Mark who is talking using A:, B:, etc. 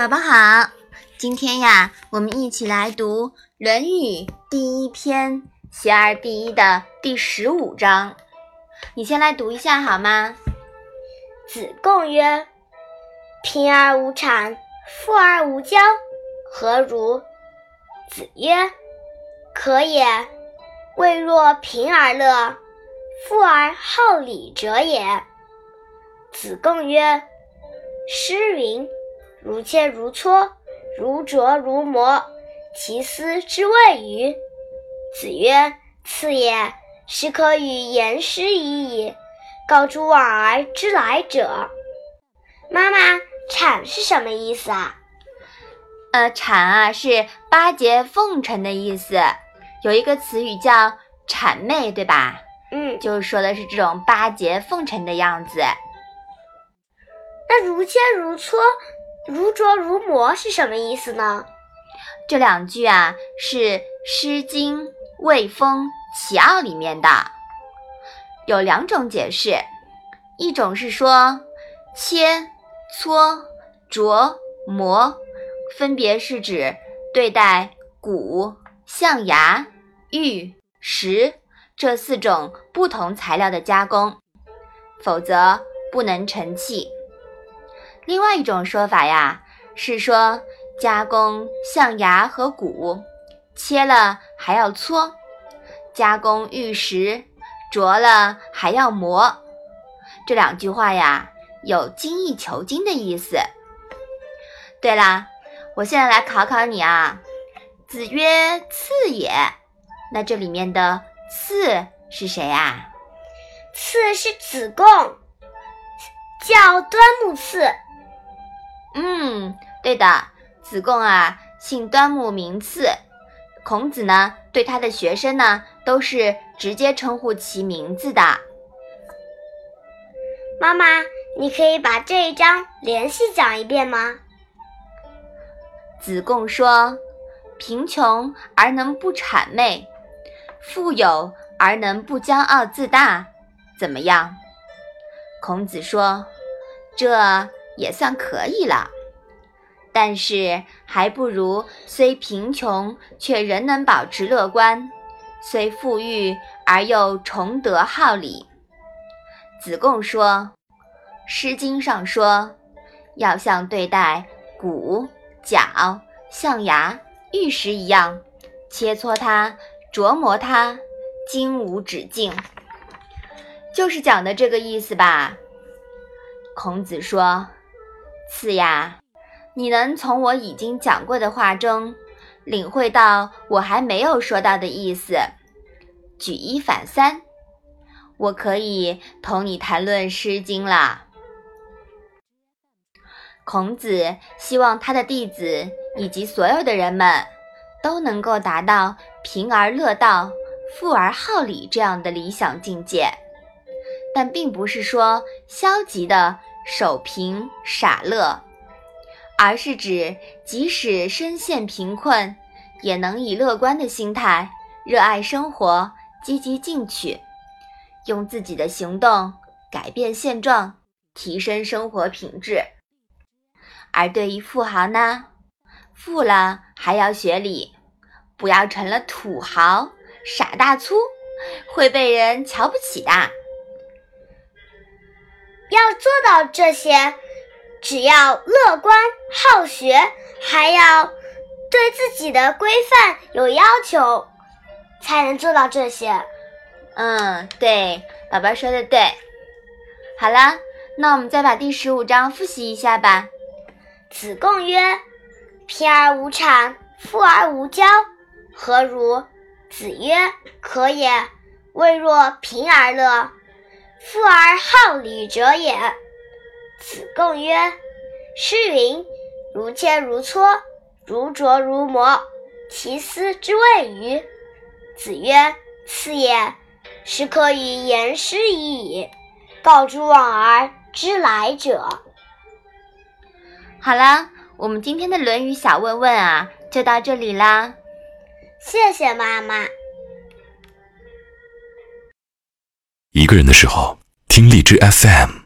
A: 宝宝好，今天呀，我们一起来读《论语》第一篇《学而第一》的第十五章。你先来读一下好吗？
B: 子贡曰：“贫而无谄，富而无骄，何如？”子曰：“可也。未若贫而乐，富而好礼者也。”子贡曰：“诗云。”如切如磋，如琢如磨，其斯之谓与？子曰：次也，是可与言师已矣，告诸往而知来者。妈妈，谄是什么意思啊？
A: 呃，谄啊是巴结奉承的意思，有一个词语叫谄媚，对吧？
B: 嗯，
A: 就是说的是这种巴结奉承的样子。
B: 那如切如磋。如琢如磨是什么意思呢？
A: 这两句啊是《诗经·卫风·齐奥》里面的，有两种解释。一种是说切、磋、琢、磨，分别是指对待骨、象牙、玉、石这四种不同材料的加工，否则不能成器。另外一种说法呀，是说加工象牙和骨，切了还要搓；加工玉石，琢了还要磨。这两句话呀，有精益求精的意思。对啦，我现在来考考你啊。子曰：“次也。”那这里面的“次”是谁啊？
B: 次是子贡，叫端木赐。
A: 嗯，对的，子贡啊，姓端木，名次。孔子呢，对他的学生呢，都是直接称呼其名字的。
B: 妈妈，你可以把这一章连续讲一遍吗？
A: 子贡说：“贫穷而能不谄媚，富有而能不骄傲自大，怎么样？”孔子说：“这。”也算可以了，但是还不如虽贫穷却仍能保持乐观，虽富裕而又崇德好礼。子贡说，《诗经》上说，要像对待骨、角、象牙、玉石一样，切磋它，琢磨它，精无止境，就是讲的这个意思吧。孔子说。是呀，你能从我已经讲过的话中领会到我还没有说到的意思，举一反三，我可以同你谈论《诗经》了。孔子希望他的弟子以及所有的人们都能够达到贫而乐道、富而好礼这样的理想境界，但并不是说消极的。守贫傻乐，而是指即使身陷贫困，也能以乐观的心态，热爱生活，积极进取，用自己的行动改变现状，提升生活品质。而对于富豪呢，富了还要学礼，不要成了土豪傻大粗，会被人瞧不起的。
B: 要做到这些，只要乐观好学，还要对自己的规范有要求，才能做到这些。
A: 嗯，对，宝宝说的对。好了，那我们再把第十五章复习一下吧。
B: 子贡曰：“贫而无谄，富而无骄，何如？”子曰：“可也。未若贫而乐。”富而好礼者也。子贡曰：“诗云：‘如切如磋，如琢如磨，其斯之谓与？’”子曰：“赐也，是可与言师已矣，告诸往而知来者。”
A: 好了，我们今天的《论语》小问问啊，就到这里啦。
B: 谢谢妈妈。
C: 一个人的时候，听荔枝 FM。